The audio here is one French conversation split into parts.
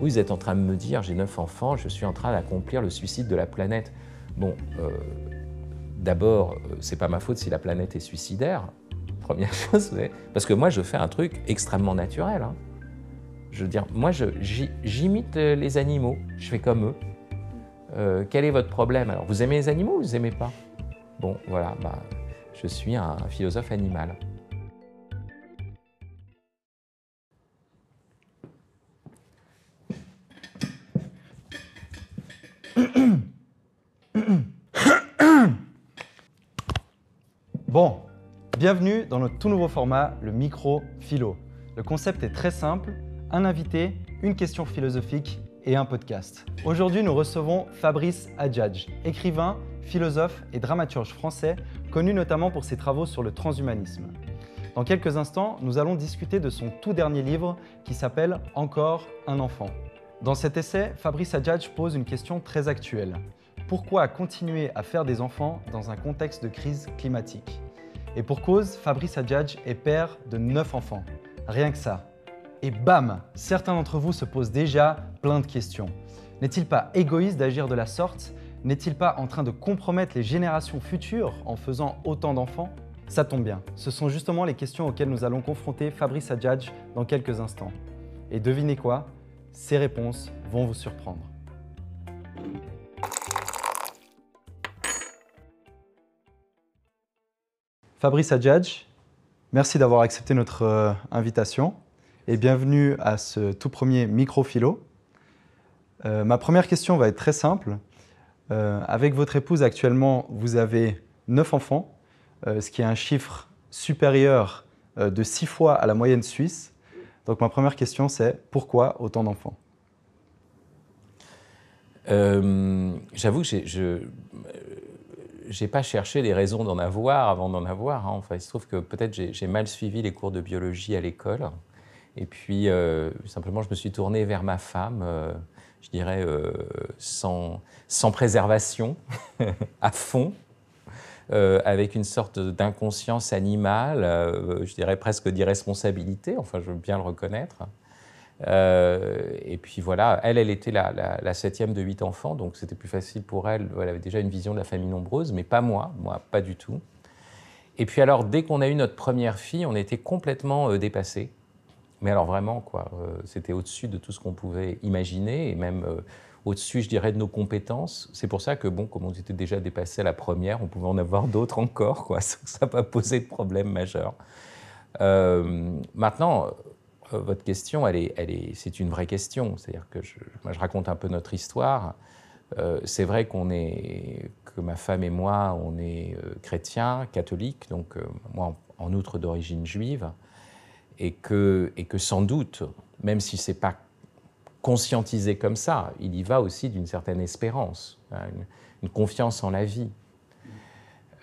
Vous êtes en train de me dire, j'ai neuf enfants, je suis en train d'accomplir le suicide de la planète. Bon, euh, d'abord, euh, c'est pas ma faute si la planète est suicidaire, première chose, parce que moi, je fais un truc extrêmement naturel. Hein. Je veux dire, moi, j'imite les animaux, je fais comme eux. Euh, quel est votre problème Alors, vous aimez les animaux ou vous aimez pas? Bon, voilà, bah, je suis un philosophe animal. Bienvenue dans notre tout nouveau format, le micro philo. Le concept est très simple, un invité, une question philosophique et un podcast. Aujourd'hui, nous recevons Fabrice Adjadj, écrivain, philosophe et dramaturge français, connu notamment pour ses travaux sur le transhumanisme. Dans quelques instants, nous allons discuter de son tout dernier livre qui s'appelle Encore un enfant. Dans cet essai, Fabrice Adjadj pose une question très actuelle. Pourquoi continuer à faire des enfants dans un contexte de crise climatique? Et pour cause, Fabrice Adjadj est père de 9 enfants. Rien que ça. Et bam Certains d'entre vous se posent déjà plein de questions. N'est-il pas égoïste d'agir de la sorte? N'est-il pas en train de compromettre les générations futures en faisant autant d'enfants? Ça tombe bien, ce sont justement les questions auxquelles nous allons confronter Fabrice Adjadj dans quelques instants. Et devinez quoi? Ces réponses vont vous surprendre. Fabrice Adjadj, merci d'avoir accepté notre euh, invitation et bienvenue à ce tout premier micro-philo. Euh, ma première question va être très simple. Euh, avec votre épouse actuellement, vous avez 9 enfants, ce qui est un chiffre supérieur de 6 fois à la moyenne suisse. Donc ma première question c'est pourquoi autant d'enfants? J'avoue je n'ai pas cherché les raisons d'en avoir avant d'en avoir. Hein. Enfin, il se trouve que peut-être j'ai mal suivi les cours de biologie à l'école. Et puis, euh, simplement, je me suis tourné vers ma femme, euh, je dirais, euh, sans, sans, préservation, à fond, avec une sorte d'inconscience animale, je dirais presque d'irresponsabilité, enfin, je veux bien le reconnaître. Et puis voilà, elle, elle était la, septième de huit enfants, donc c'était plus facile pour elle. Elle avait déjà une vision de la famille nombreuse, mais pas moi, moi, pas du tout. Et puis alors, dès qu'on a eu notre première fille, on était complètement dépassés. Mais alors vraiment, quoi, euh, c'était au-dessus de tout ce qu'on pouvait imaginer et même euh, au-dessus, je dirais, de nos compétences. C'est pour ça que, bon, comme on était déjà dépassé à la première, on pouvait en avoir d'autres encore, quoi. Ça n'a pas posé de problème majeur. Euh, maintenant, votre question, elle est, elle est, c'est une vraie question. C'est-à-dire que je, raconte un peu notre histoire. c'est vrai qu'on est, que ma femme et moi, on est chrétiens, catholiques, donc moi en outre d'origine juive et que, et que sans doute, même si ce n'est pas conscientisé comme ça, il y va aussi d'une certaine espérance, hein, une, confiance en la vie.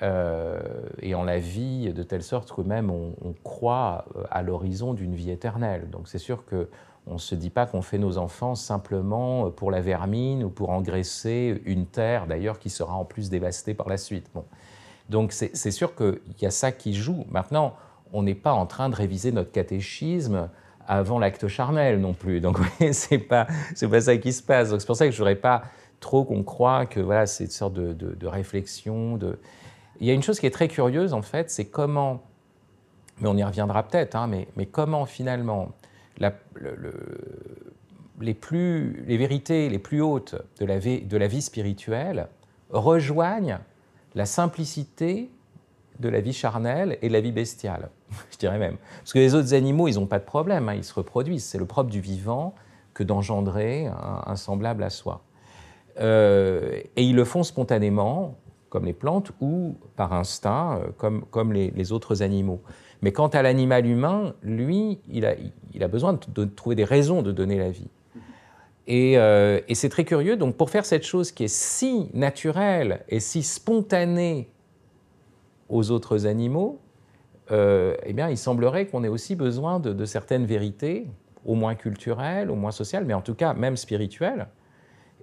Euh, et en la vie de telle sorte que même on, croit euh, à l'horizon d'une vie éternelle. Donc c'est sûr qu'on ne se dit pas qu'on fait nos enfants simplement pour la vermine ou pour engraisser une terre d'ailleurs qui sera en plus dévastée par la suite. Donc c'est sûr qu'il y a ça qui joue. Maintenant, on n'est pas en train de réviser notre catéchisme avant l'acte charnel non plus. Donc, c'est pas, pas ça qui se passe. Donc, c'est pour ça que je voudrais pas trop qu'on croit que voilà, c'est une sorte de, réflexion. De... Il y a une chose qui est très curieuse, en fait, c'est comment, mais on y reviendra peut-être, hein, mais, comment finalement les, vérités les plus hautes de la, vie, de la vie spirituelle rejoignent la simplicité de la vie charnelle et de la vie bestiale, je dirais même. Parce que les autres animaux, ils n'ont pas de problème, hein, ils se reproduisent. C'est le propre du vivant que d'engendrer un, semblable à soi. Euh, et ils le font spontanément, comme les plantes, ou par instinct, euh, comme, comme les, autres animaux. Mais quant à l'animal humain, lui, il a, il a besoin de, trouver des raisons de donner la vie. Et, euh, et c'est très curieux, donc pour faire cette chose qui est si naturelle et si spontanée aux autres animaux, euh, eh bien, il semblerait qu'on ait aussi besoin de, certaines vérités, au moins culturelles, au moins sociales, mais en tout cas même spirituelles.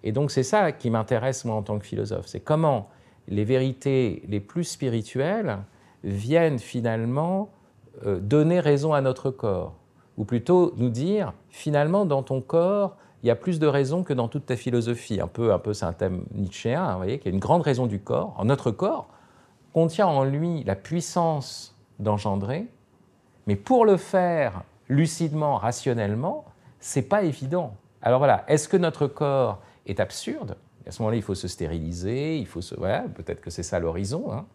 Et donc c'est ça qui m'intéresse moi en tant que philosophe, c'est comment les vérités les plus spirituelles viennent finalement euh, donner raison à notre corps, ou plutôt nous dire finalement dans ton corps, il y a plus de raisons que dans toute ta philosophie. Un peu, un peu c'est un thème nietzschéen, vous voyez, qu'il y a une grande raison du corps. Notre corps contient en lui la puissance d'engendrer, mais pour le faire lucidement, rationnellement, c'est pas évident. Alors voilà, est-ce que notre corps est absurde? À ce moment-là, il faut se stériliser, il faut. Voilà, peut-être que c'est ça l'horizon. Hein.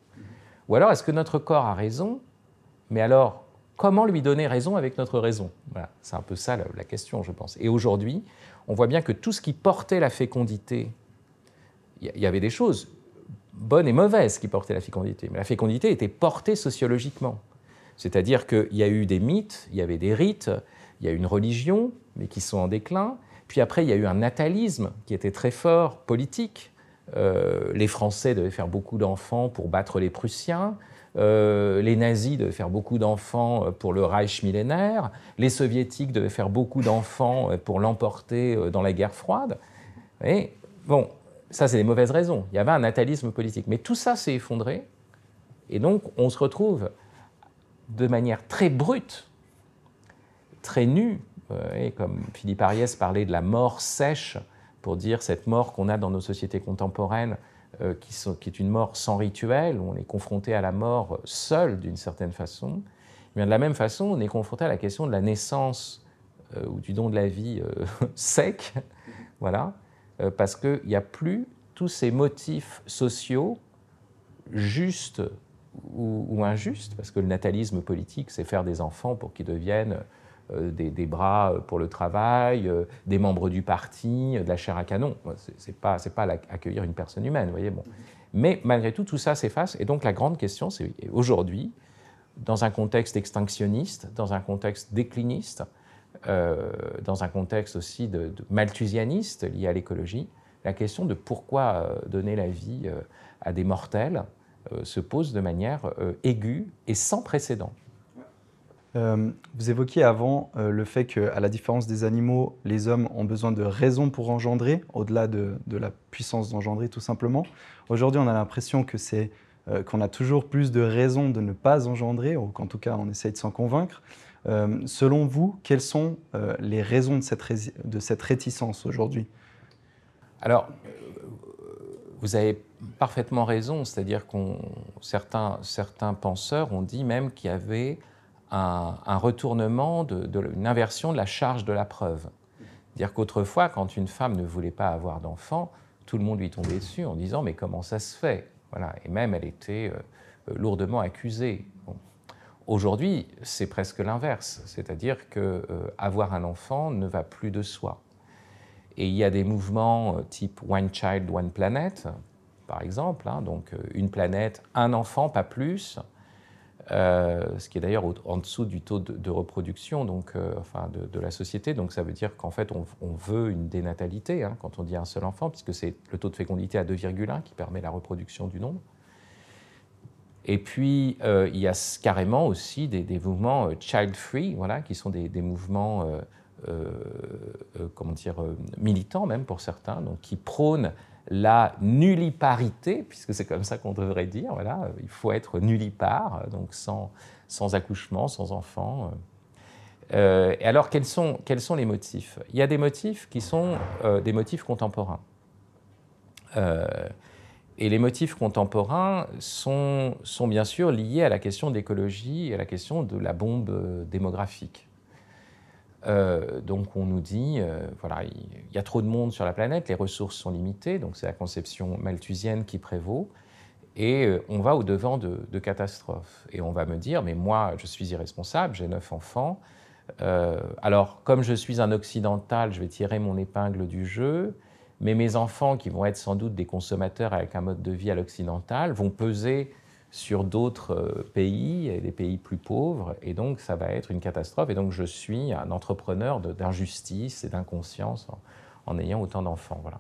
Ou alors, est-ce que notre corps a raison? Mais alors, comment lui donner raison avec notre raison? C'est un peu ça la, question, je pense. Et aujourd'hui, on voit bien que tout ce qui portait la fécondité, il y avait des choses bonnes et mauvaises qui portaient la fécondité, mais la fécondité était portée sociologiquement. C'est-à-dire qu'il y a eu des mythes, il y avait des rites, il y a eu une religion, mais qui sont en déclin. Puis après, il y a eu un natalisme qui était très fort, politique. Euh, les Français devaient faire beaucoup d'enfants pour battre les Prussiens. Euh, les nazis devaient faire beaucoup d'enfants pour le Reich millénaire. Les soviétiques devaient faire beaucoup d'enfants pour l'emporter dans la guerre froide. Et bon, ça, c'est des mauvaises raisons. Il y avait un natalisme politique. Mais tout ça s'est effondré. Et donc, on se retrouve de manière très brute, très nue, euh, et comme Philippe Ariès parlait de la mort sèche, pour dire cette mort qu'on a dans nos sociétés contemporaines, euh, qui, est une mort sans rituel, où on est confronté à la mort seul d'une certaine façon. Eh de la même façon, on est confronté à la question de la naissance euh, ou du don de la vie euh, sec, voilà, euh, parce qu'il n'y a plus tous ces motifs sociaux justes ou, ou, injustes, parce que le natalisme politique, c'est faire des enfants pour qu'ils deviennent euh, des, des, bras pour le travail, euh, des membres du parti, de la chair à canon. C'est pas, pas accueillir une personne humaine, voyez. Mais malgré tout, tout ça s'efface. Et donc la grande question, c'est aujourd'hui, dans un contexte extinctionniste, dans un contexte décliniste, euh, dans un contexte aussi de, de malthusianiste lié à l'écologie, la question de pourquoi euh, donner la vie euh, à des mortels euh, se pose de manière aiguë et sans précédent. Euh, vous évoquiez avant euh, le fait qu'à la différence des animaux, les hommes ont besoin de raisons pour engendrer, au-delà de, la puissance d'engendrer tout simplement. Aujourd'hui, on a l'impression que c'est euh, qu'on a toujours plus de raisons de ne pas engendrer, ou qu'en tout cas on essaye de s'en convaincre. Selon vous, quelles sont les raisons de cette, de cette réticence aujourd'hui? Alors, vous avez parfaitement raison, c'est-à-dire que certains, certains penseurs ont dit même qu'il y avait un, retournement, de, une inversion de la charge de la preuve. Dire qu'autrefois, quand une femme ne voulait pas avoir d'enfant, tout le monde lui tombait dessus en disant mais comment ça se fait? Voilà. Et même elle était euh, lourdement accusée. Aujourd'hui, c'est presque l'inverse, c'est-à-dire que euh, avoir un enfant ne va plus de soi. Et il y a des mouvements euh, type One Child, One Planet, par exemple, hein, donc une planète, un enfant, pas plus, euh, ce qui est d'ailleurs en dessous du taux de, reproduction donc, euh, enfin de, la société. Donc ça veut dire qu'en fait, on, veut une dénatalité hein, quand on dit un seul enfant, puisque c'est le taux de fécondité à 2,1 qui permet la reproduction du nombre. Et puis, euh, il y a carrément aussi des, mouvements child-free, voilà, qui sont des, des mouvements comment dire, militants même pour certains, donc qui prônent la nulliparité, puisque c'est comme ça qu'on devrait dire, voilà, il faut être nullipare, donc sans, sans accouchement, sans enfant. Euh, et alors, quels sont, quels sont les motifs? Il y a des motifs qui sont euh, des motifs contemporains. Euh, et les motifs contemporains sont, sont bien sûr liés à la question de l'écologie et à la question de la bombe démographique. Euh, donc on nous dit, euh, voilà, il y a trop de monde sur la planète, les ressources sont limitées, donc c'est la conception malthusienne qui prévaut, et euh, on va au-devant de, catastrophes. Et on va me dire, mais moi, je suis irresponsable, j'ai neuf enfants, alors comme je suis un occidental, je vais tirer mon épingle du jeu, mais mes enfants, qui vont être sans doute des consommateurs avec un mode de vie à l'occidental, vont peser sur d'autres euh, pays, et des pays plus pauvres, et donc ça va être une catastrophe. Et donc je suis un entrepreneur d'injustice et d'inconscience en, en, ayant autant d'enfants. Voilà.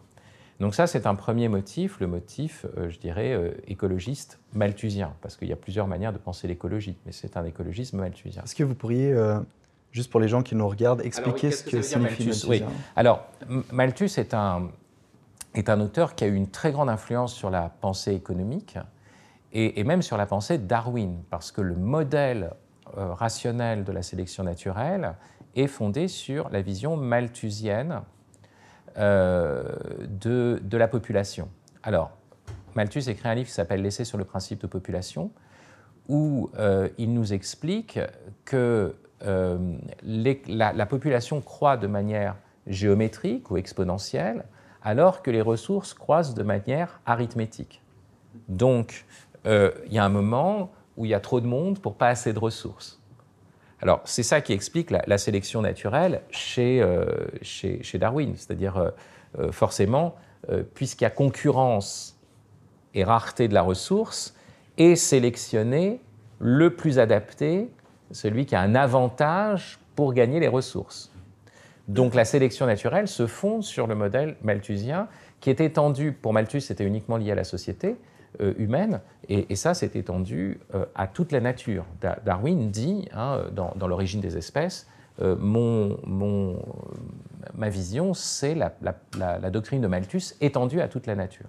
Donc ça, c'est un premier motif, le motif, euh, je dirais, euh, écologiste malthusien, parce qu'il y a plusieurs manières de penser l'écologie, mais c'est un écologisme malthusien. Est-ce que vous pourriez, euh, juste pour les gens qui nous regardent, expliquer Alors, oui, ce que, que signifie Malthus, malthusien? Oui. Alors, Malthus est un, est un auteur qui a eu une très grande influence sur la pensée économique, et, même sur la pensée de Darwin, parce que le modèle euh, rationnel de la sélection naturelle est fondé sur la vision malthusienne de, de, la population. Alors, Malthus écrit un livre qui s'appelle L'essai sur le principe de population, où il nous explique que la, la, population croît de manière géométrique ou exponentielle, alors que les ressources croissent de manière arithmétique. Donc, il y a un moment où il y a trop de monde pour pas assez de ressources. Alors, c'est ça qui explique la, sélection naturelle chez, euh, chez, Darwin. C'est-à-dire, euh, euh, forcément, puisqu'il y a concurrence et rareté de la ressource, est sélectionné le plus adapté, celui qui a un avantage pour gagner les ressources. Donc la sélection naturelle se fonde sur le modèle malthusien qui est étendu, pour Malthus c'était uniquement lié à la société, euh, humaine, et, ça s'est étendu euh, à toute la nature. Darwin dit, hein, dans, l'origine des espèces, euh, ma vision, c'est la, la, doctrine de Malthus étendue à toute la nature.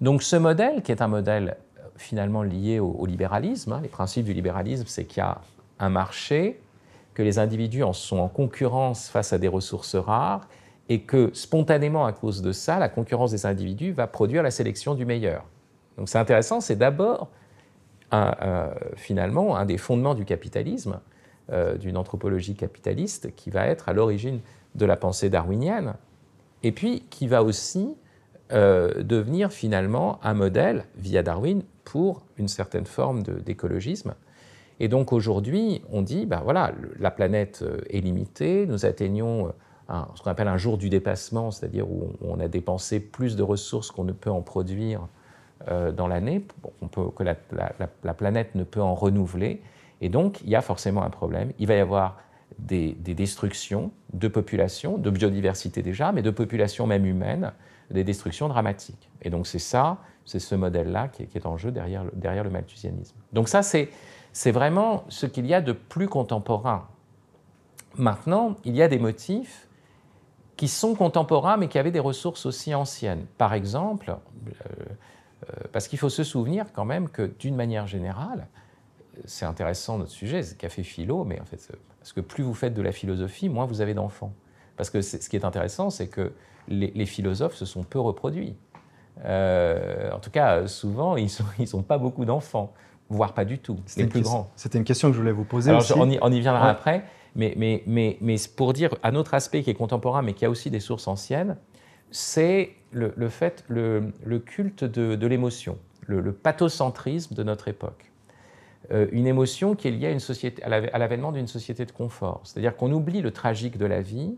Donc ce modèle, qui est un modèle finalement lié au, libéralisme, hein, les principes du libéralisme, c'est qu'il y a un marché, que les individus en sont en concurrence face à des ressources rares, et que spontanément, à cause de ça, la concurrence des individus va produire la sélection du meilleur. Donc c'est intéressant, c'est d'abord finalement un des fondements du capitalisme, euh, d'une anthropologie capitaliste qui va être à l'origine de la pensée darwinienne, et puis qui va aussi euh, devenir finalement un modèle, via Darwin, pour une certaine forme d'écologisme. Et donc aujourd'hui, on dit, ben voilà, la planète euh, est limitée, nous atteignons ce qu'on appelle un jour du dépassement, c'est-à-dire où on a dépensé plus de ressources qu'on ne peut en produire euh, dans l'année, que la, planète ne peut en renouveler. Et donc, il y a forcément un problème. Il va y avoir des, destructions de populations, de biodiversité déjà, mais de populations même humaines, des destructions dramatiques. Et donc, c'est ça, c'est ce modèle-là qui, est en jeu derrière, le malthusianisme. Donc, ça, c'est vraiment ce qu'il y a de plus contemporain. Maintenant, il y a des motifs qui sont contemporains, mais qui avaient des ressources aussi anciennes. Par exemple, euh, euh, parce qu'il faut se souvenir quand même que d'une manière générale, c'est intéressant notre sujet, c'est café philo, mais en fait, parce que plus vous faites de la philosophie, moins vous avez d'enfants. Parce que ce qui est intéressant, c'est que les, philosophes se sont peu reproduits. Euh, en tout cas, souvent, ils n'ont ils pas beaucoup d'enfants, voire pas du tout, les plus grands. C'était une question que je voulais vous poser Alors, On, y, on, y, viendra après, mais, mais, mais, mais, pour dire un autre aspect qui est contemporain, mais qui a aussi des sources anciennes, c'est le, fait, le, culte de, l'émotion, le, pathocentrisme de notre époque. Euh, une émotion qui est liée à, l'avènement d'une société de confort. C'est-à-dire qu'on oublie le tragique de la vie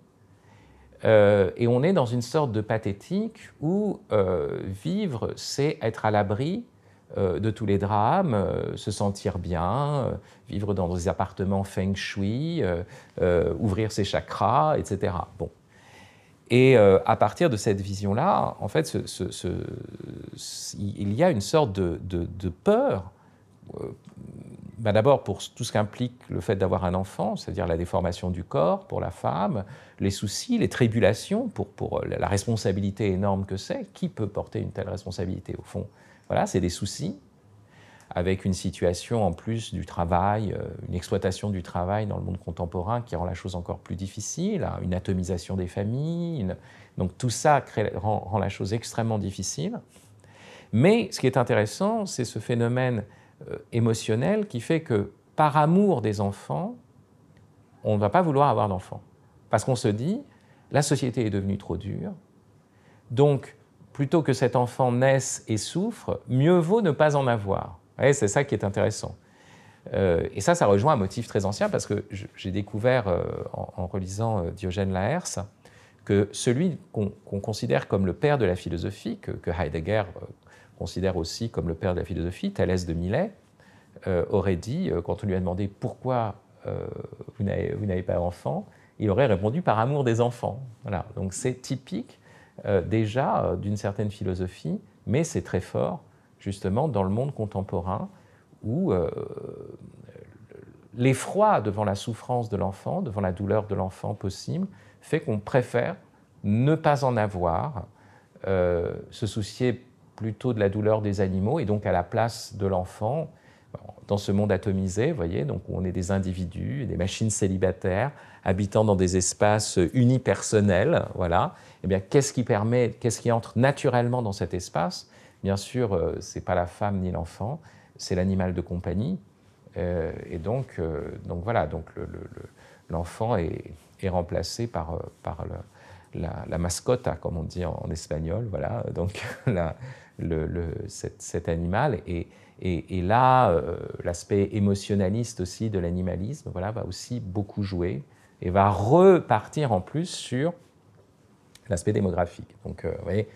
euh, et on est dans une sorte de pathétique où euh, vivre, c'est être à l'abri de tous les drames, se sentir bien, vivre dans des appartements feng shui, ouvrir ses chakras, etc. Bon. Et euh, à partir de cette vision-là, en fait, il y a une sorte de, peur, euh, bah, d'abord pour tout ce qu'implique le fait d'avoir un enfant, c'est-à-dire la déformation du corps pour la femme, les soucis, les tribulations pour, pour la responsabilité énorme que c'est. Qui peut porter une telle responsabilité au fond Voilà, c'est des soucis avec une situation en plus du travail, euh, une exploitation du travail dans le monde contemporain qui rend la chose encore plus difficile, hein, une atomisation des familles. Donc tout ça rend, la chose extrêmement difficile. Mais ce qui est intéressant, c'est ce phénomène euh, émotionnel qui fait que par amour des enfants, on ne va pas vouloir avoir d'enfants. Parce qu'on se dit, la société est devenue trop dure, donc plutôt que cet enfant naisse et souffre, mieux vaut ne pas en avoir c'est ça qui est intéressant. Euh, et ça, ça rejoint un motif très ancien parce que j'ai découvert euh, en, relisant euh, Diogène Laërce que celui qu'on considère comme le père de la philosophie, que, Heidegger considère aussi comme le père de la philosophie, Thalès de Milet, aurait dit, quand on lui a demandé pourquoi vous n'avez pas d'enfant, il aurait répondu par amour des enfants. Voilà. Donc c'est typique déjà d'une certaine philosophie, mais c'est très fort justement dans le monde contemporain où euh, l'effroi devant la souffrance de l'enfant, devant la douleur de l'enfant possible, fait qu'on préfère ne pas en avoir, euh, se soucier plutôt de la douleur des animaux et donc à la place de l'enfant, dans ce monde atomisé, vous voyez, donc où on est des individus, des machines célibataires, habitant dans des espaces unipersonnels, voilà, eh bien, qu'est-ce qui permet, qu'est-ce qui entre naturellement dans cet espace? Bien sûr, euh, c'est pas la femme ni l'enfant, c'est l'animal de compagnie. Euh, et donc, euh, donc voilà, donc l'enfant est, remplacé par, par la, mascotte, comme on dit en, espagnol, voilà, donc la, cet, animal. Et là, l'aspect émotionnaliste aussi de l'animalisme, voilà, va aussi beaucoup jouer et va repartir en plus sur l'aspect démographique. Donc, vous voyez,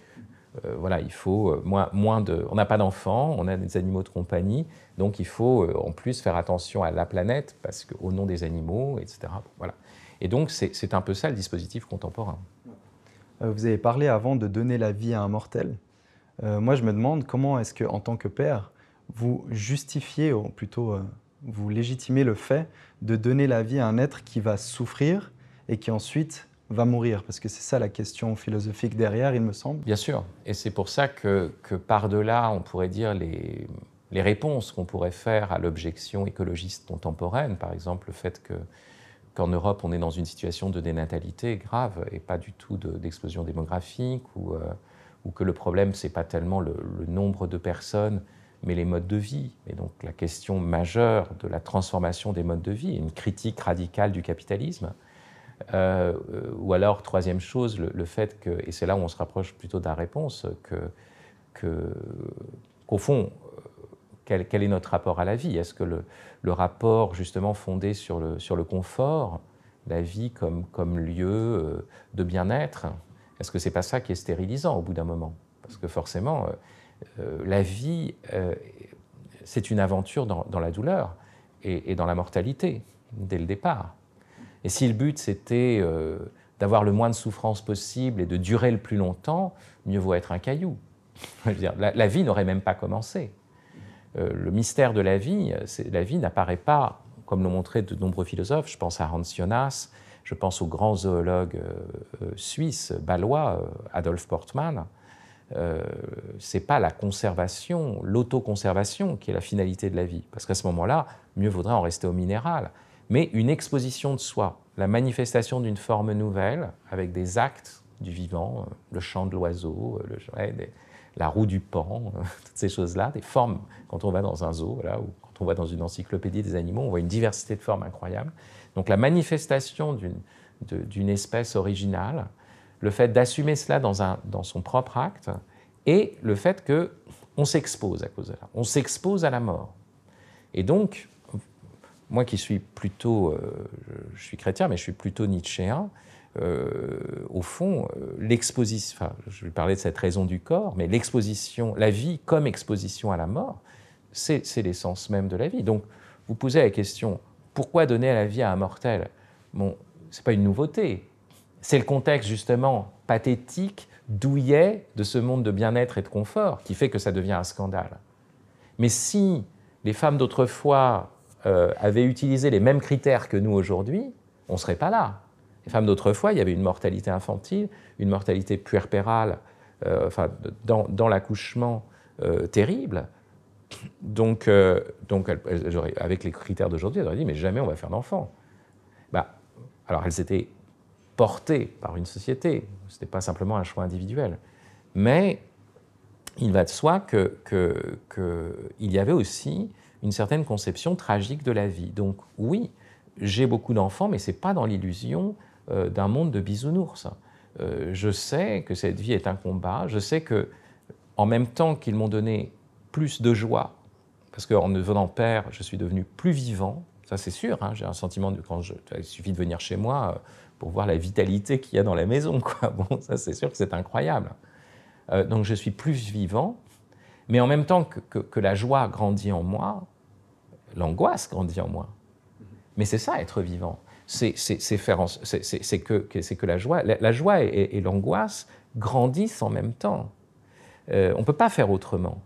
euh, voilà, il faut euh, moins, moins de. On n'a pas d'enfants, on a des animaux de compagnie, donc il faut euh, en plus faire attention à la planète parce qu'au nom des animaux, etc. Voilà. Et donc c'est un peu ça le dispositif contemporain. Vous avez parlé avant de donner la vie à un mortel. moi, je me demande comment est-ce que, en tant que père, vous justifiez, ou plutôt vous légitimez le fait de donner la vie à un être qui va souffrir et qui ensuite va mourir Parce que c'est ça la question philosophique derrière, il me semble. Bien sûr. Et c'est pour ça que, que par-delà, on pourrait dire les, les réponses qu'on pourrait faire à l'objection écologiste contemporaine, par exemple le fait que qu'en Europe, on est dans une situation de dénatalité grave et pas du tout d'explosion démographique, ou, euh, ou, que le problème, c'est pas tellement le, le, nombre de personnes, mais les modes de vie. Et donc la question majeure de la transformation des modes de vie, une critique radicale du capitalisme. Euh, ou alors, troisième chose, le, fait que, et c'est là où on se rapproche plutôt de la réponse, que, qu'au fond, quel, quel, est notre rapport à la vie? Est-ce que le, rapport justement fondé sur le, sur le confort, la vie comme, comme lieu euh, de bien-être, est-ce que c'est pas ça qui est stérilisant au bout d'un moment? Parce que forcément, euh, la vie, c'est une aventure dans, la douleur et, dans la mortalité dès le départ. Et si le but c'était euh, d'avoir le moins de souffrance possible et de durer le plus longtemps, mieux vaut être un caillou. La, vie n'aurait même pas commencé. Euh, le mystère de la vie, la vie n'apparaît pas, comme l'ont montré de nombreux philosophes. Je pense à Hans Jonas, je pense au grand zoologue euh, suisse, balois, Adolf Portmann. Euh, c'est pas la conservation, l'autoconservation qui est la finalité de la vie. Parce qu'à ce moment-là, mieux vaudrait en rester au minéral mais une exposition de soi, la manifestation d'une forme nouvelle avec des actes du vivant, euh, le chant de l'oiseau, euh, la roue du pan, euh, toutes ces choses-là, des formes. Quand on va dans un zoo, ou quand on va dans une encyclopédie des animaux, on voit une diversité de formes incroyable. Donc la manifestation d'une espèce originale, le fait d'assumer cela dans, un, dans son propre acte, et le fait qu'on s'expose à cause de ça. On s'expose à la mort. Et donc, moi qui suis plutôt, euh, je, suis chrétien, mais je suis plutôt nietzschéen, euh, au fond, euh, l'exposition, enfin, je vais parler de cette raison du corps, mais l'exposition, la vie comme exposition à la mort, c'est l'essence même de la vie. Donc, vous posez la question, pourquoi donner la vie à un mortel? Bon, c'est pas une nouveauté. C'est le contexte justement pathétique, douillet de ce monde de bien-être et de confort qui fait que ça devient un scandale. Mais si les femmes d'autrefois euh, avaient utilisé les mêmes critères que nous aujourd'hui, on ne serait pas là. Les femmes d'autrefois, il y avait une mortalité infantile, une mortalité puerpérale, euh, enfin, dans, l'accouchement euh, terrible. Donc, euh, donc avec les critères d'aujourd'hui, elles auraient dit, mais jamais on va faire d'enfants. Bah, alors elles étaient portées par une société, ce n'était pas simplement un choix individuel. Mais il va de soi qu'il que y avait aussi une certaine conception tragique de la vie. Donc oui, j'ai beaucoup d'enfants, mais ce n'est pas dans l'illusion euh, d'un monde de bisounours. Euh, je sais que cette vie est un combat, je sais que en même temps qu'ils m'ont donné plus de joie, parce qu'en devenant père, je suis devenu plus vivant, ça c'est sûr, hein, j'ai un sentiment de quand je, il suffit de venir chez moi euh, pour voir la vitalité qu'il y a dans la maison. Bon, ça c'est sûr que c'est incroyable. donc je suis plus vivant, mais en même temps que, que la joie grandit en moi, l'angoisse grandit en moi. Mais c'est ça, être vivant. C'est que, la joie, et, l'angoisse grandissent en même temps. Euh, on ne peut pas faire autrement.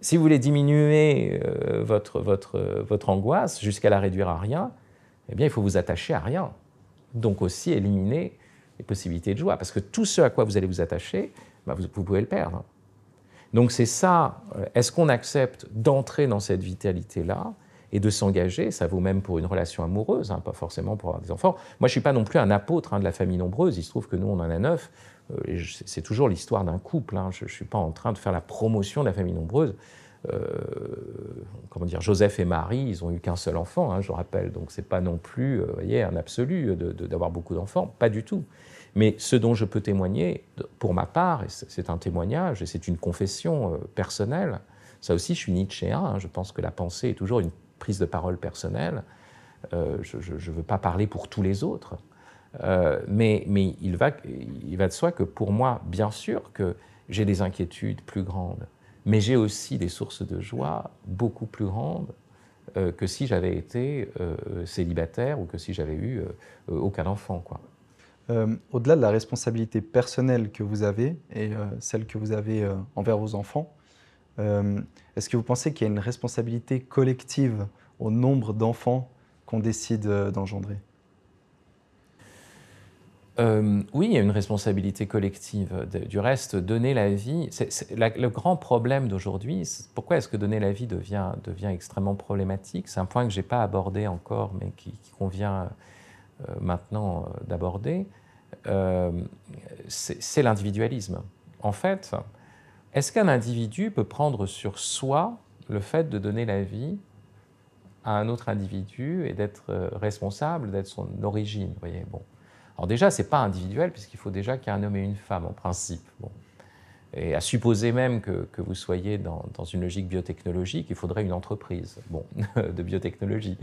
Si vous voulez diminuer euh, votre, votre, votre angoisse jusqu'à la réduire à rien, eh bien, il faut vous attacher à rien. Donc aussi éliminer les possibilités de joie. Parce que tout ce à quoi vous allez vous attacher, bah, vous, vous pouvez le perdre. Donc c'est ça, euh, est-ce qu'on accepte d'entrer dans cette vitalité-là? Et de s'engager. Ça vaut même pour une relation amoureuse, hein, pas forcément pour avoir des enfants. Moi, je ne suis pas non plus un apôtre hein, de la famille nombreuse. Il se trouve que nous, on en a neuf. c'est toujours l'histoire d'un couple. Hein. Je ne suis pas en train de faire la promotion de la famille nombreuse. comment dire, Joseph et Marie, ils ont eu qu'un seul enfant, je rappelle. Donc c'est pas non plus, voyez, un absolu d'avoir beaucoup d'enfants, pas du tout. Mais ce dont je peux témoigner, pour ma part, c'est un témoignage, et c'est une confession personnelle, ça aussi, je suis Nietzschéen, je pense que la pensée est toujours une prise de parole personnelle. Euh, je ne veux pas parler pour tous les autres. Euh, mais, mais il, va, il va de soi que pour moi, bien sûr que j'ai des inquiétudes plus grandes, mais j'ai aussi des sources de joie beaucoup plus grandes euh, que si j'avais été célibataire ou que si j'avais eu aucun enfant. Au-delà de la responsabilité personnelle que vous avez et celle que vous avez envers vos enfants, est-ce que vous pensez qu'il y a une responsabilité collective au nombre d'enfants qu'on décide euh, d'engendrer? Euh, oui, il y a une responsabilité collective. Du reste, donner la vie, le grand problème d'aujourd'hui, pourquoi est-ce que donner la vie devient, extrêmement problématique? C'est un point que je n'ai pas abordé encore, mais qui, convient euh, maintenant d'aborder. c'est l'individualisme. En fait, est-ce qu'un individu peut prendre sur soi le fait de donner la vie à un autre individu et d'être euh, responsable d'être son origine. Voyez, bon. Alors déjà, c'est pas individuel puisqu'il faut déjà qu'il y ait un homme et une femme en principe. Bon. Et à supposer même que, que vous soyez dans, dans, une logique biotechnologique, il faudrait une entreprise bon, de biotechnologie.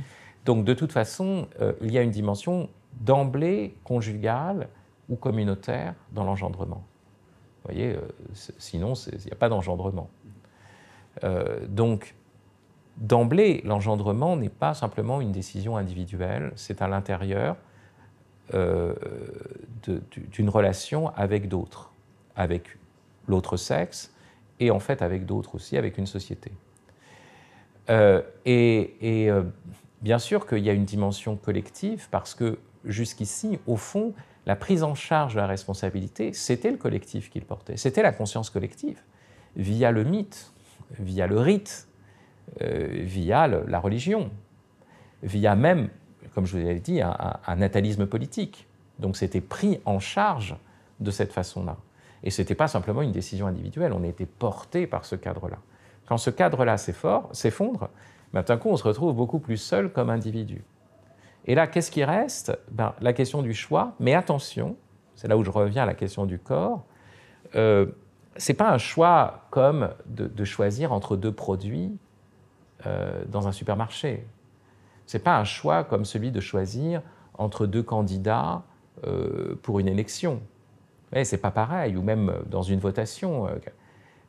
Donc de toute façon, euh, il y a une dimension d'emblée conjugale ou communautaire dans l'engendrement. Vous voyez, euh, sinon, il n'y a pas d'engendrement. donc, d'emblée, l'engendrement n'est pas simplement une décision individuelle, c'est à l'intérieur euh, d'une relation avec d'autres, avec l'autre sexe et en fait avec d'autres aussi, avec une société. Euh, et, euh, bien sûr qu'il y a une dimension collective parce que jusqu'ici, au fond, la prise en charge de la responsabilité, c'était le collectif qui le portait, c'était la conscience collective, via le mythe, via le rite, euh, via la religion, via même, comme je vous l'avais dit, un, natalisme politique. Donc c'était pris en charge de cette façon-là. Et ce n'était pas simplement une décision individuelle, on était porté par ce cadre-là. Quand ce cadre-là s'effondre, coup on se retrouve beaucoup plus seul comme individu. Et là, qu'est-ce qui reste? Ben, La question du choix, mais attention, c'est là où je reviens à la question du corps, euh, ce n'est pas un choix comme de, choisir entre deux produits euh, dans un supermarché. Ce n'est pas un choix comme celui de choisir entre deux candidats euh, pour une élection. Ce n'est pas pareil, ou même dans une votation. Euh,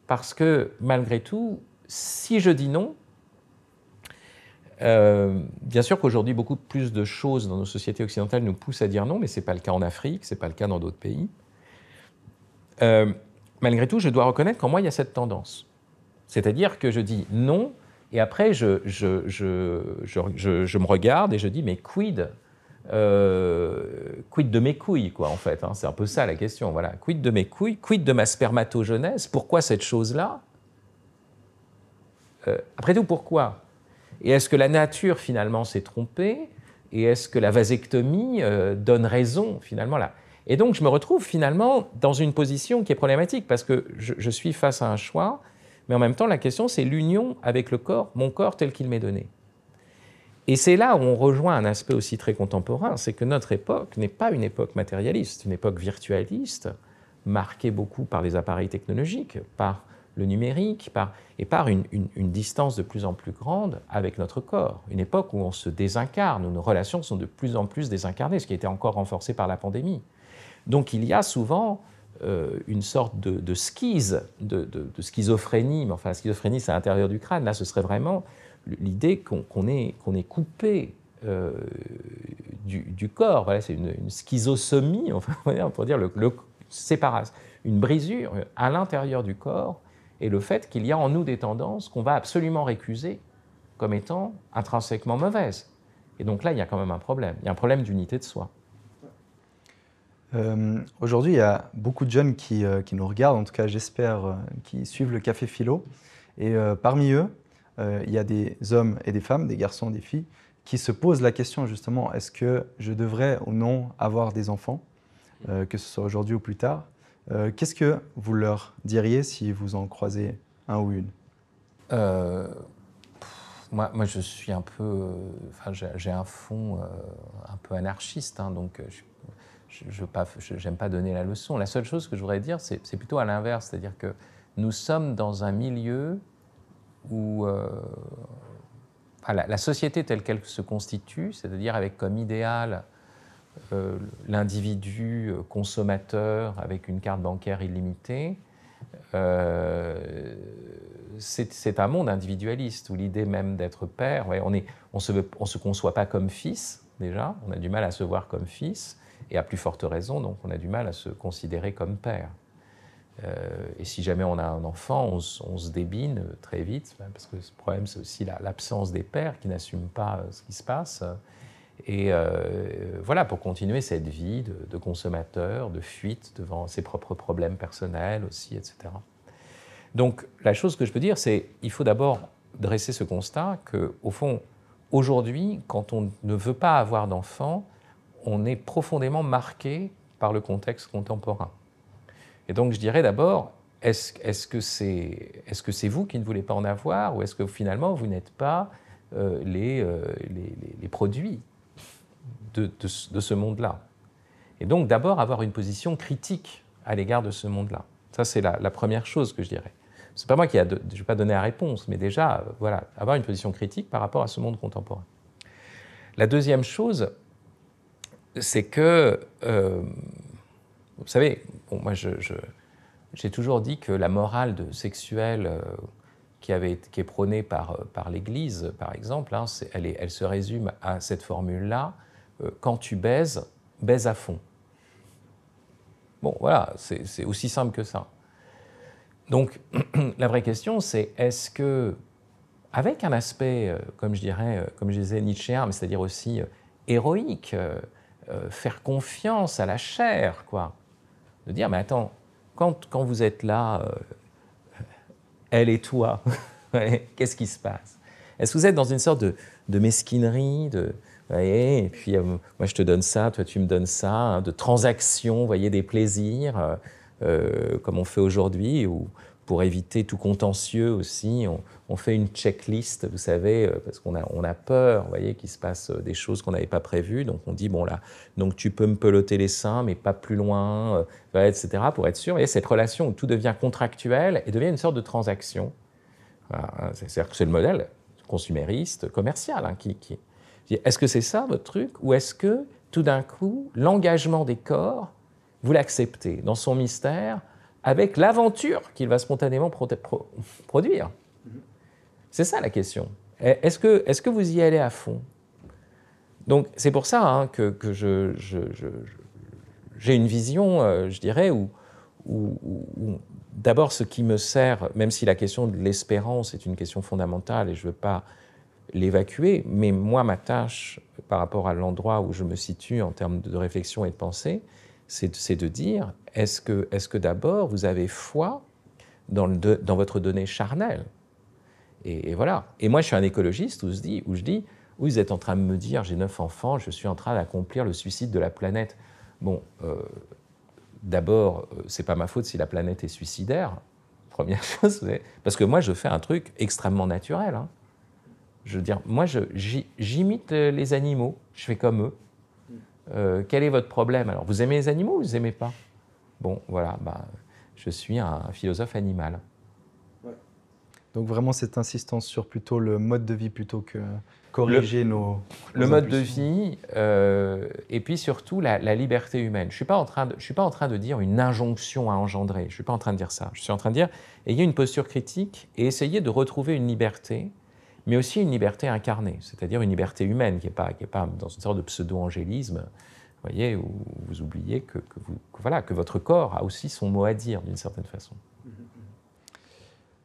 parce que malgré tout, si je dis non, bien sûr qu'aujourd'hui, beaucoup plus de choses dans nos sociétés occidentales nous poussent à dire non, mais ce n'est pas le cas en Afrique, ce n'est pas le cas dans d'autres pays. malgré tout, je dois reconnaître qu'en moi, il y a cette tendance. C'est-à-dire que je dis non et après, je, me regarde et je dis, mais quid euh, quid de mes couilles, quoi, en fait hein, C'est un peu ça la question. Voilà. Quid de mes couilles Quid de ma spermatogenèse? Pourquoi cette chose-là? Euh, Après tout, pourquoi? Et est-ce que la nature, finalement, s'est trompée? Et est-ce que la vasectomie euh, donne raison, finalement là? Et donc, je me retrouve, finalement, dans une position qui est problématique, parce que je suis face à un choix mais en même temps, la question, c'est l'union avec le corps, mon corps tel qu'il m'est donné. Et c'est là où on rejoint un aspect aussi très contemporain, c'est que notre époque n'est pas une époque matérialiste, une époque virtualiste, marquée beaucoup par les appareils technologiques, par le numérique, et par une, distance de plus en plus grande avec notre corps. Une époque où on se désincarne, où nos relations sont de plus en plus désincarnées, ce qui a été encore renforcé par la pandémie. Donc il y a souvent euh, une sorte de, de schise, de, schizophrénie, mais enfin la schizophrénie c'est à l'intérieur du crâne, là ce serait vraiment l'idée qu'on est, est, coupé euh, du, corps, voilà, c'est une, schizosomie, enfin, pour dire le, le une brisure à l'intérieur du corps, et le fait qu'il y a en nous des tendances qu'on va absolument récuser comme étant intrinsèquement mauvaises. Et donc là, il y a quand même un problème, il y a un problème d'unité de soi. Euh, aujourd'hui, il y a beaucoup de jeunes qui, euh, qui nous regardent, en tout cas j'espère, euh, qui suivent le Café Philo. Et parmi eux, il y a des hommes et des femmes, des garçons, des filles, qui se posent la question justement, est-ce que je devrais ou non avoir des enfants, que ce soit aujourd'hui ou plus tard? Euh, qu'est-ce que vous leur diriez si vous en croisez un ou une? Euh, moi, moi, je suis un peu. Enfin, j'ai un fond un peu anarchiste, hein, donc je n'aime pas, pas donner la leçon. La seule chose que je voudrais dire, c'est plutôt à l'inverse, c'est-à-dire que nous sommes dans un milieu où la, société telle qu'elle se constitue, c'est-à-dire avec comme idéal euh, l'individu euh, consommateur avec une carte bancaire illimitée, euh, c'est un monde individualiste où l'idée même d'être père, on ne se, on se conçoit pas comme fils déjà, on a du mal à se voir comme fils, et à plus forte raison, donc on a du mal à se considérer comme père. Et si jamais on a un enfant, on, se débine très vite, parce que ce problème, c'est aussi l'absence des pères qui n'assument pas ce qui se passe. Et euh, voilà, pour continuer cette vie de, consommateur, de fuite devant ses propres problèmes personnels aussi, etc. Donc la chose que je peux dire, c'est qu'il faut d'abord dresser ce constat que, au fond, aujourd'hui, quand on ne veut pas avoir d'enfant, on est profondément marqué par le contexte contemporain. Et donc je dirais d'abord, est-ce est -ce que c'est est -ce c'est vous qui ne voulez pas en avoir ou est-ce que finalement vous n'êtes pas euh, euh, les, produits de, de, ce monde-là Et donc d'abord avoir une position critique à l'égard de ce monde-là. Ça c'est la, la, première chose que je dirais. C'est pas moi qui a je ne vais pas donner la réponse, mais déjà voilà, avoir une position critique par rapport à ce monde contemporain. La deuxième chose, c'est que euh, vous savez, moi, j'ai toujours dit que la morale de sexuelle euh, qui, avait, qui est prônée par, euh, par l'Église, par exemple, hein, elle, se résume à cette formule-là euh, quand tu baises, baise à fond. Bon, voilà, c'est aussi simple que ça. Donc, la vraie question, c'est est-ce que, avec un aspect, comme je dirais, comme je disais, Nietzschéen, mais c'est-à-dire aussi héroïque, faire confiance à la chair, quoi, de dire, mais attends, quand, quand vous êtes là, euh, elle et toi, qu'est-ce qui se passe? Est-ce que vous êtes dans une sorte de, de mesquinerie, de, et puis euh, moi je te donne ça, toi tu me donnes ça, hein, de transaction, voyez, des plaisirs, euh, comme on fait aujourd'hui, ou pour éviter tout contentieux aussi, on, fait une checklist, vous savez, euh, parce qu'on a, peur, voyez, qu'il se passe euh, des choses qu'on n'avait pas prévues. Donc on dit, bon là, donc tu peux me peloter les seins, mais pas plus loin, euh, etc., pour être sûr. Vous voyez, cette relation où tout devient contractuel et devient une sorte de transaction. C'est-à-dire que c'est le modèle consumériste, commercial. Hein, qui, qui... Est-ce que c'est ça votre truc Ou est-ce que tout d'un coup, l'engagement des corps, vous l'acceptez dans son mystère avec l'aventure qu'il va spontanément produire? C'est ça la question. Est-ce que, est que, vous y allez à fond? Donc c'est pour ça hein, que, que je, j'ai une vision, euh, je dirais, où, où, d'abord ce qui me sert, même si la question de l'espérance est une question fondamentale et je ne veux pas l'évacuer, mais moi ma tâche par rapport à l'endroit où je me situe en termes de réflexion et de pensée, c'est de dire, est-ce que, est que d'abord vous avez foi dans, dans votre donnée charnelle? Et, voilà. Et moi, je suis un écologiste où je dis, où je dis vous êtes en train de me dire, j'ai neuf enfants, je suis en train d'accomplir le suicide de la planète. Bon, euh, d'abord, euh, c'est pas ma faute si la planète est suicidaire. Première chose, parce que moi, je fais un truc extrêmement naturel. Hein. Je veux dire, moi, j'imite les animaux, je fais comme eux. Euh, quel est votre problème? Alors, vous aimez les animaux ou vous aimez pas? Bon, voilà, bah, je suis un philosophe animal. Donc vraiment cette insistance sur plutôt le mode de vie plutôt que corriger nos, Le mode de vie euh, et puis surtout la, liberté humaine. Je ne suis, pas en train de, je suis pas en train de dire une injonction à engendrer, je ne suis pas en train de dire ça. Je suis en train de dire ayez une posture critique et essayez de retrouver une liberté mais aussi une liberté incarnée, c'est-à-dire une liberté humaine qui n'est pas, pas dans une sorte de pseudo-angélisme, voyez, où vous oubliez que, vous, voilà, que votre corps a aussi son mot à dire d'une certaine façon.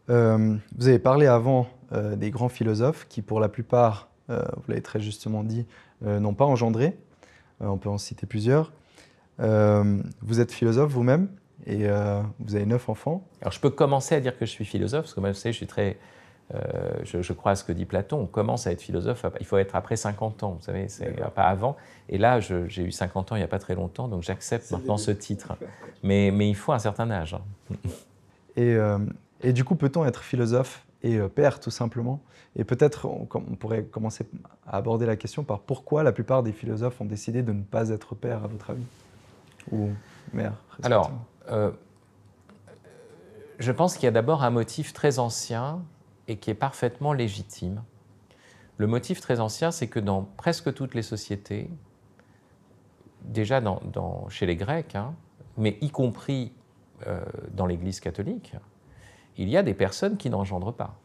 Euh, vous avez parlé avant euh, des grands philosophes qui, pour la plupart, euh, vous l'avez très justement dit, n'ont pas engendré. on peut en citer plusieurs. vous êtes philosophe vous-même et vous avez neuf enfants. Alors je peux commencer à dire que je suis philosophe, parce que moi, vous savez, je suis très je, crois à ce que dit Platon, on commence à être philosophe, il faut être après 50 ans, vous savez, c'est pas avant. Et là, j'ai eu 50 ans il n'y a pas très longtemps, donc j'accepte maintenant ce titre. Mais, mais, il faut un certain âge. Hein. Et, et, du coup, peut-on être philosophe et père, tout simplement? Et peut-être on, on, pourrait commencer à aborder la question par pourquoi la plupart des philosophes ont décidé de ne pas être père, à votre avis? Ou mère Alors, je pense qu'il y a d'abord un motif très ancien et qui est parfaitement légitime. Le motif très ancien, c'est que dans presque toutes les sociétés, déjà chez les Grecs, hein, mais y compris euh, dans l'Église catholique, il y a des personnes qui n'engendrent pas.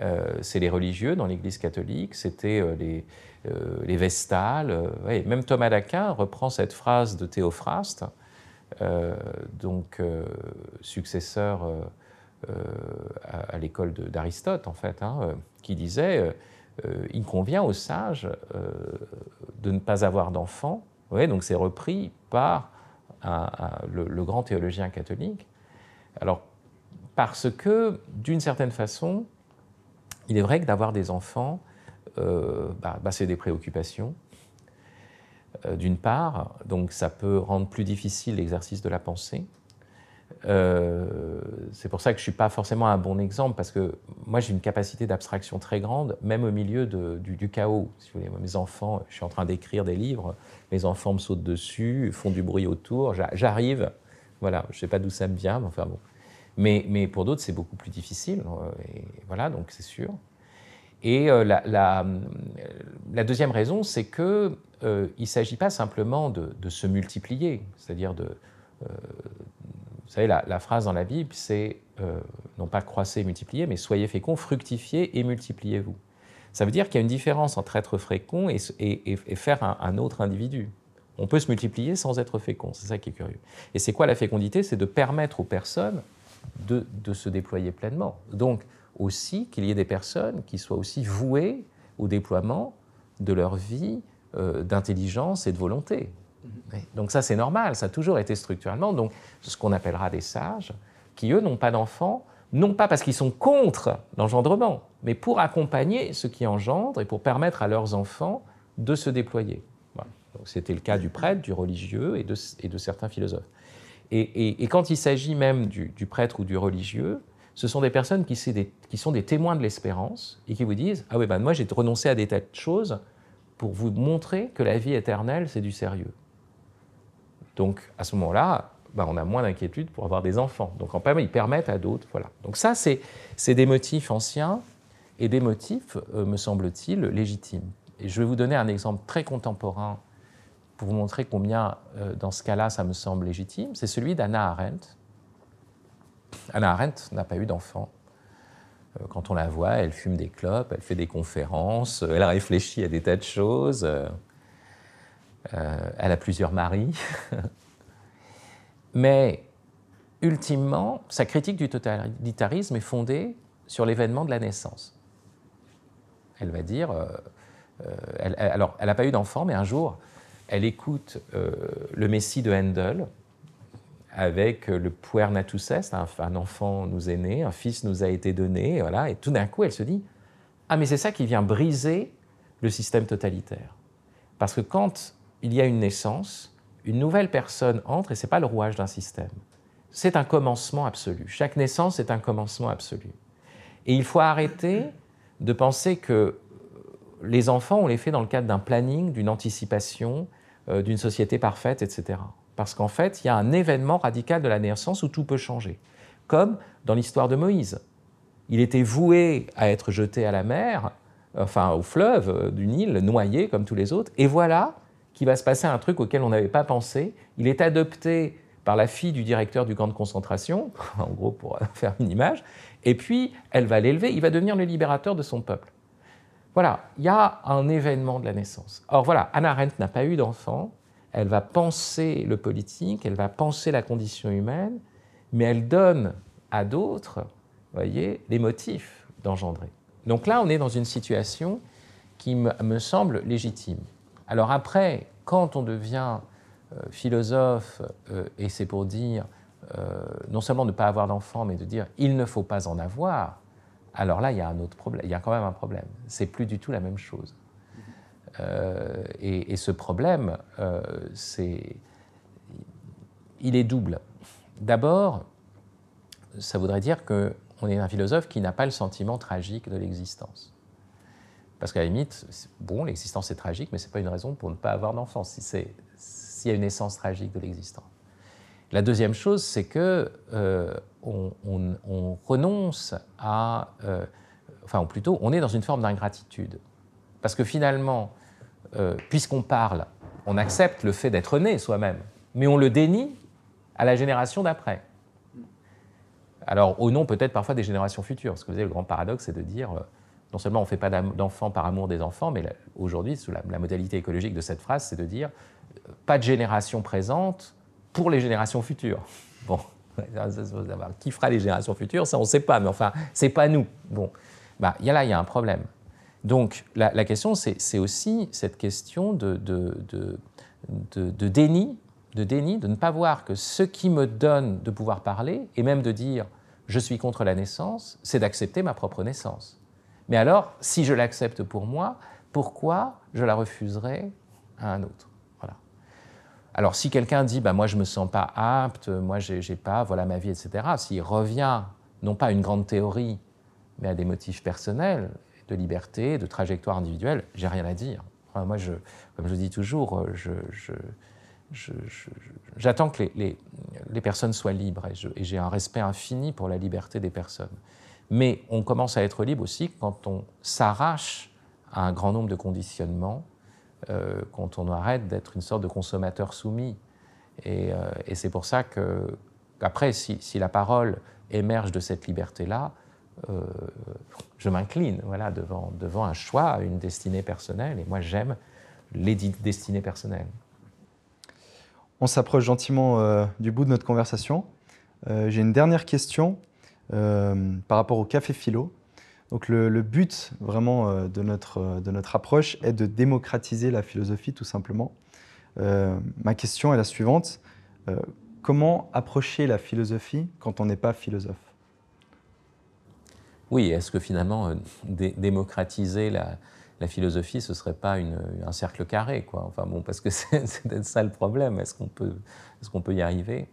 Euh, c'est les religieux dans l'Église catholique, c'était euh, les, les, Vestales. même Thomas d'Aquin reprend cette phrase de Théophraste donc successeur euh, à, l'école d'Aristote, en fait, hein, qui disait il convient aux sages de ne pas avoir d'enfants. donc c'est repris par le, grand théologien catholique. Alors, parce que, d'une certaine façon, il est vrai que d'avoir des enfants, bah, bah, c'est des préoccupations. Euh, d'une part, donc ça peut rendre plus difficile l'exercice de la pensée. Euh, c'est pour ça que je ne suis pas forcément un bon exemple, parce que moi j'ai une capacité d'abstraction très grande, même au milieu du, chaos. Mes enfants, je suis en train d'écrire des livres, mes enfants me sautent dessus, font du bruit autour, j'arrive, voilà, je ne sais pas d'où ça me vient, mais pour d'autres, c'est beaucoup plus difficile, euh, voilà, donc c'est sûr. Et la, la, deuxième raison, c'est que euh, il ne s'agit pas simplement de, se multiplier, c'est-à-dire de... Vous savez, la, phrase dans la Bible, c'est euh, non pas croissez et multipliez, mais soyez féconds, fructifiez et multipliez-vous. Ça veut dire qu'il y a une différence entre être fécond et, faire un, autre individu. On peut se multiplier sans être fécond, c'est ça qui est curieux. Et c'est quoi la fécondité? C'est de permettre aux personnes de, de, se déployer pleinement. Donc aussi qu'il y ait des personnes qui soient aussi vouées au déploiement de leur vie euh, d'intelligence et de volonté. Donc ça, c'est normal, ça a toujours été structurellement. Donc ce qu'on appellera des sages, qui eux n'ont pas d'enfants, non pas parce qu'ils sont contre l'engendrement, mais pour accompagner ceux qui engendrent et pour permettre à leurs enfants de se déployer. C'était le cas du prêtre, du religieux et de, certains philosophes. Et, quand il s'agit même du, prêtre ou du religieux, ce sont des personnes qui, qui sont des témoins de l'espérance et qui vous disent Ah oui, ben moi j'ai renoncé à des tas de choses pour vous montrer que la vie éternelle, c'est du sérieux. Donc, à ce moment-là, bah, on a moins d'inquiétude pour avoir des enfants. Donc, en fait, ils permettent à d'autres. Voilà. Donc, ça, c'est des motifs anciens et des motifs, euh, me semble-t-il, légitimes. Et je vais vous donner un exemple très contemporain pour vous montrer combien, euh, dans ce cas-là, ça me semble légitime. C'est celui d'Anna Arendt. Anna Arendt n'a pas eu d'enfant. Euh, quand on la voit, elle fume des clopes, elle fait des conférences, elle réfléchit à des tas de choses. Euh, elle a plusieurs maris. Mais ultimement, sa critique du totalitarisme est fondée sur l'événement de la naissance. Elle va dire, euh, alors elle n'a pas eu d'enfant, mais un jour, elle écoute le Messie de Handel, avec le puer natus est, un, enfant nous est né, un fils nous a été donné, voilà, et tout d'un coup elle se dit ah mais c'est ça qui vient briser le système totalitaire, parce que quand il y a une naissance, une nouvelle personne entre et c'est pas le rouage d'un système, c'est un commencement absolu. Chaque naissance est un commencement absolu, et il faut arrêter de penser que les enfants on les fait dans le cadre d'un planning, d'une anticipation, euh, d'une société parfaite, etc. Parce qu'en fait, il y a un événement radical de la naissance où tout peut changer. Comme dans l'histoire de Moïse. Il était voué à être jeté à la mer, enfin au fleuve euh, du Nil, noyé comme tous les autres. Et voilà qu'il va se passer un truc auquel on n'avait pas pensé. Il est adopté par la fille du directeur du camp de concentration, en gros pour faire une image, et puis elle va l'élever, il va devenir le libérateur de son peuple. Voilà, il y a un événement de la naissance. Or voilà, Anna Arendt n'a pas eu d'enfant, elle va penser le politique, elle va penser la condition humaine, mais elle donne à d'autres, voyez, les motifs d'engendrer. Donc là, on est dans une situation qui me, semble légitime. Alors après, quand on devient euh, philosophe, euh, et c'est pour dire euh, non seulement ne pas avoir d'enfants, mais de dire il ne faut pas en avoir, alors là, il y a un autre problème. Il y a quand même un problème. C'est plus du tout la même chose. Euh, et, ce problème, c'est, il est double. D'abord, ça voudrait dire qu'on est un philosophe qui n'a pas le sentiment tragique de l'existence. Parce qu'à la limite, bon, l'existence est tragique, mais ce n'est pas une raison pour ne pas avoir d'enfant, si s'il y a une essence tragique de l'existence. La deuxième chose, c'est que euh, on, renonce à, euh, enfin, ou plutôt, on est dans une forme d'ingratitude. Parce que finalement, euh, puisqu'on parle, on accepte le fait d'être né soi-même, mais on le dénie à la génération d'après. Alors, au nom peut-être parfois des générations futures. Parce que vous savez, le grand paradoxe, c'est de dire, non seulement on ne fait pas d'enfants par amour des enfants, mais aujourd'hui, la, modalité écologique de cette phrase, c'est de dire, pas de génération présente, pour les générations futures. Bon, qui fera les générations futures, ça on ne sait pas, mais enfin, c'est pas nous. Bon, bah, y a là, il y a un problème. Donc la, question, c'est aussi cette question de, de, de, de, déni, de déni, de ne pas voir que ce qui me donne de pouvoir parler, et même de dire je suis contre la naissance, c'est d'accepter ma propre naissance. Mais alors, si je l'accepte pour moi, pourquoi je la refuserais à un autre? Alors si quelqu'un dit bah, moi je ne me sens pas apte, moi j'ai pas, voilà ma vie, etc., s'il revient non pas à une grande théorie, mais à des motifs personnels, de liberté, de trajectoire individuelle, j'ai rien à dire. moi, je, comme je dis toujours, j'attends que les, personnes soient libres et j'ai un respect infini pour la liberté des personnes. Mais on commence à être libre aussi quand on s'arrache à un grand nombre de conditionnements euh, quand on arrête d'être une sorte de consommateur soumis. Et, euh, c'est pour ça que, après, si, la parole émerge de cette liberté-là, euh, je m'incline voilà, devant, devant un choix, une destinée personnelle. Et moi, j'aime les destinées personnelles. On s'approche gentiment du bout de notre conversation. J'ai une dernière question par rapport au café philo. Donc le, but vraiment euh, de notre, euh, de notre approche est de démocratiser la philosophie tout simplement. Euh, ma question est la suivante. comment approcher la philosophie quand on n'est pas philosophe? Oui, est-ce que finalement démocratiser la, philosophie, ce ne serait pas un cercle carré Enfin bon, parce que c'est peut-être ça le problème. Est-ce qu'on peut, est qu'on peut y arriver?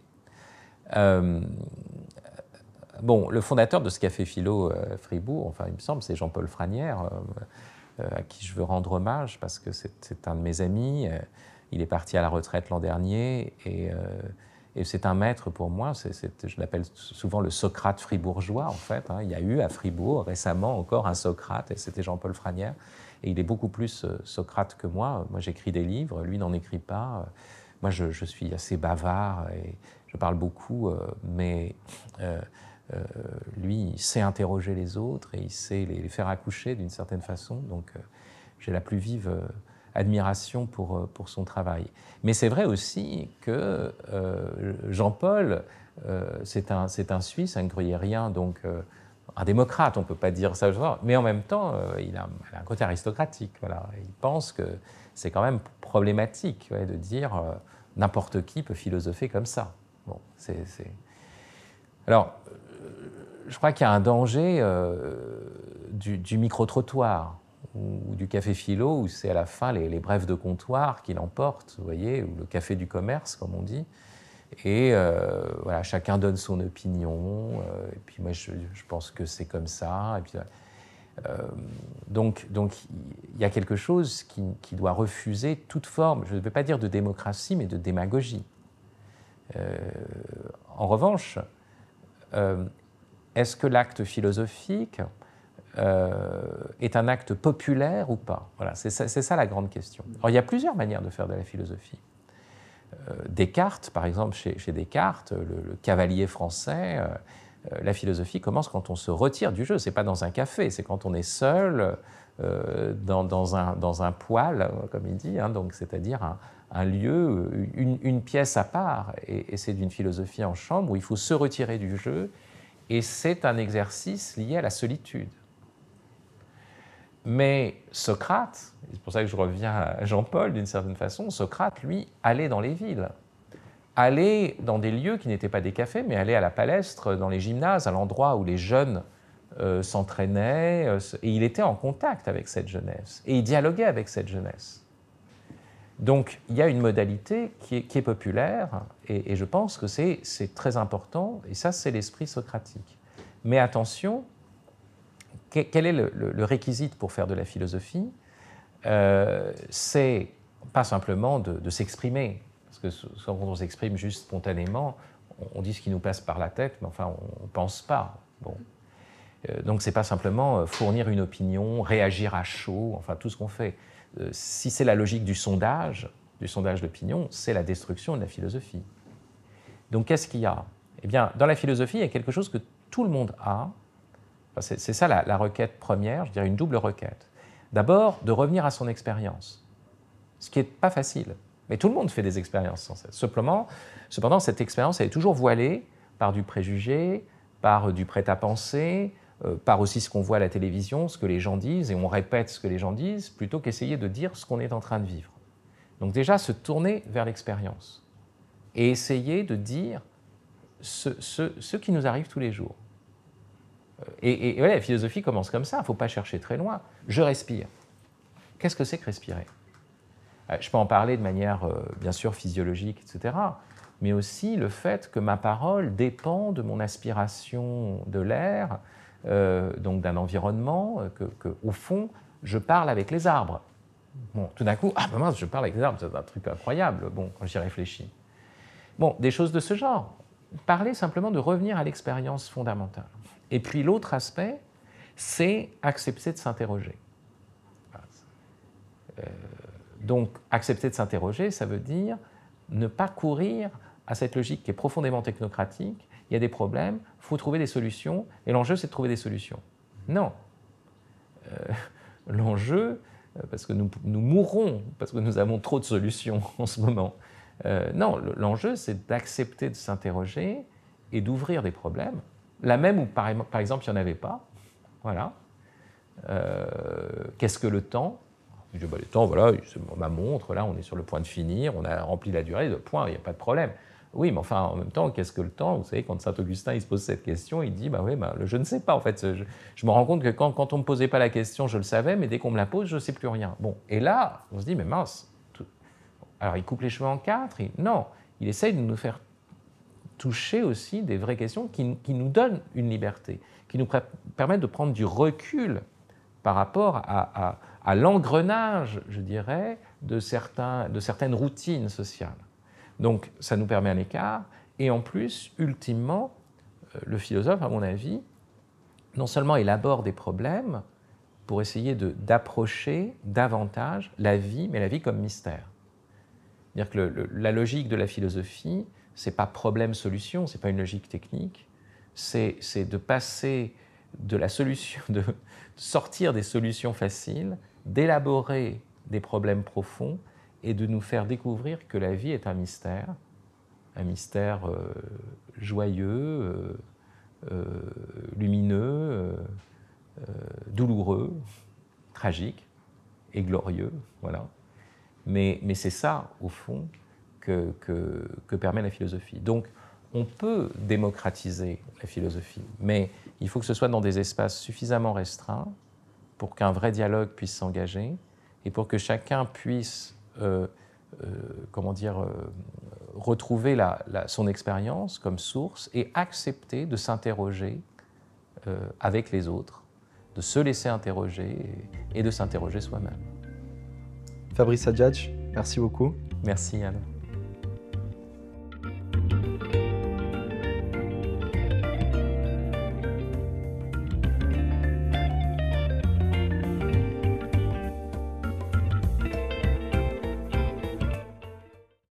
Bon, le fondateur de ce café philo euh, Fribourg, enfin, il me semble, c'est Jean-Paul Franière, euh, euh, à qui je veux rendre hommage parce que c'est un de mes amis. il est parti à la retraite l'an dernier et, c'est un maître pour moi. je l'appelle souvent le Socrate fribourgeois, en fait. Hein. Il y a eu à Fribourg récemment encore un Socrate et c'était Jean-Paul Franière. Et il est beaucoup plus Socrate que moi. Moi, j'écris des livres, lui n'en écrit pas. Moi, je, suis assez bavard et je parle beaucoup, mais lui, il sait interroger les autres et il sait les, faire accoucher d'une certaine façon. Donc, euh, j'ai la plus vive euh, admiration pour, pour son travail. Mais c'est vrai aussi que Jean-Paul, c'est un, un Suisse, un gruyérien, donc un démocrate, on ne peut pas dire ça, mais en même temps, il, a, un côté aristocratique. Voilà. Il pense que c'est quand même problématique de dire n'importe qui peut philosopher comme ça. Bon, c'est. Alors, je crois qu'il y a un danger euh, du, micro-trottoir ou, du café philo, où c'est à la fin les, brèves de comptoir qui l'emportent, vous voyez, ou le café du commerce, comme on dit. Et euh, voilà, chacun donne son opinion, euh, et puis moi je, pense que c'est comme ça. Donc, donc il y a quelque chose qui, doit refuser toute forme, je ne vais pas dire de démocratie, mais de démagogie. en revanche, est-ce que l'acte philosophique euh, est un acte populaire ou pas? Voilà, c'est ça, la grande question. Il y a plusieurs manières de faire de la philosophie. Euh, Descartes, par exemple, chez, Descartes, le, cavalier français, euh, la philosophie commence quand on se retire du jeu. C'est pas dans un café, c'est quand on est seul dans, un, dans poêle, comme il dit, hein, c'est-à-dire un, lieu, une, pièce à part. Et, c'est d'une philosophie en chambre où il faut se retirer du jeu et c'est un exercice lié à la solitude. Mais Socrate, c'est pour ça que je reviens à Jean-Paul d'une certaine façon, Socrate, lui, allait dans les villes, allait dans des lieux qui n'étaient pas des cafés, mais allait à la palestre, dans les gymnases, à l'endroit où les jeunes s'entraînait, et il était en contact avec cette jeunesse, et il dialoguait avec cette jeunesse. Donc il y a une modalité qui est, populaire, et, je pense que c'est très important, et ça c'est l'esprit socratique. Mais attention, quel est le, le, réquisite pour faire de la philosophie? Euh, C'est pas simplement de, s'exprimer, parce que quand on s'exprime juste spontanément, on, dit ce qui nous passe par la tête, mais enfin on ne pense pas. Bon. Euh, donc c'est pas simplement euh, fournir une opinion, réagir à chaud, enfin tout ce qu'on fait. Euh, si c'est la logique du sondage, du sondage d'opinion, c'est la destruction de la philosophie. Donc qu'est-ce qu'il y a? Eh bien, dans la philosophie, il y a quelque chose que tout le monde a. c'est, ça la, requête première, je dirais une double requête. D'abord, de revenir à son expérience, ce qui n'est pas facile. Mais tout le monde fait des expériences sans cesse. Cependant, cette expérience, est toujours voilée par du préjugé, par du prêt-à-penser, par aussi ce qu'on voit à la télévision, ce que les gens disent, et on répète ce que les gens disent, plutôt qu'essayer de dire ce qu'on est en train de vivre. Donc déjà, se tourner vers l'expérience et essayer de dire ce, qui nous arrive tous les jours. Euh, et, la philosophie commence comme ça, il ne faut pas chercher très loin. Je respire. Qu'est-ce que c'est que respirer? Euh, Je peux en parler de manière, bien sûr, physiologique, etc., mais aussi le fait que ma parole dépend de mon aspiration de l'air, euh, donc d'un environnement, euh, que, au fond, je parle avec les arbres. Bon, tout d'un coup, ah ben mince, je parle avec les arbres, c'est un truc incroyable, bon, quand j'y réfléchis. Bon, des choses de ce genre. Parler simplement de revenir à l'expérience fondamentale. Et puis l'autre aspect, c'est accepter de s'interroger. Euh, donc, accepter de s'interroger, ça veut dire ne pas courir à cette logique qui est profondément technocratique il y a des problèmes, il faut trouver des solutions, et l'enjeu, c'est de trouver des solutions. Non. Euh, l'enjeu, euh, parce que nous, nous, mourrons, parce que nous avons trop de solutions en ce moment. Euh, non, l'enjeu, c'est d'accepter de s'interroger et d'ouvrir des problèmes. La même où, par, exemple, il n'y en avait pas. Voilà. Qu'est-ce que le temps? Je dis, bah, le temps, voilà, ma montre, là, on est sur le point de finir, on a rempli la durée, de point, il n'y a pas de problème. Oui, mais enfin, en même temps, qu'est-ce que le temps? Vous savez, quand Saint-Augustin il se pose cette question, il dit, bah oui, bah, je ne sais pas. En fait, je, me rends compte que quand, on ne me posait pas la question, je le savais, mais dès qu'on me la pose, je ne sais plus rien. Bon, et là, on se dit, mais mince. Alors, il coupe les cheveux en quatre Non, il essaye de nous faire toucher aussi des vraies questions qui, nous donnent une liberté, qui nous permettent de prendre du recul par rapport à, l'engrenage, je dirais, de certaines routines sociales. Donc ça nous permet un écart. Et en plus, ultimement, euh, le philosophe, à mon avis, non seulement élabore des problèmes pour essayer d'approcher davantage la vie, mais la vie comme mystère. C'est-à-dire que la logique de la philosophie, c'est pas problème-solution, c'est pas une logique technique, c'est de passer de la solution, de sortir des solutions faciles, d'élaborer des problèmes profonds et de nous faire découvrir que la vie est un mystère, un mystère euh, joyeux, euh, euh, lumineux, douloureux, tragique et glorieux. Voilà. Mais, c'est ça, au fond, que, permet la philosophie. Donc, on peut démocratiser la philosophie, mais il faut que ce soit dans des espaces suffisamment restreints pour qu'un vrai dialogue puisse s'engager et pour que chacun puisse comment dire, euh, retrouver son expérience comme source et accepter de s'interroger avec les autres, de se laisser interroger et, et de s'interroger soi-même. Fabrice Adjadj, merci beaucoup. Merci Yann.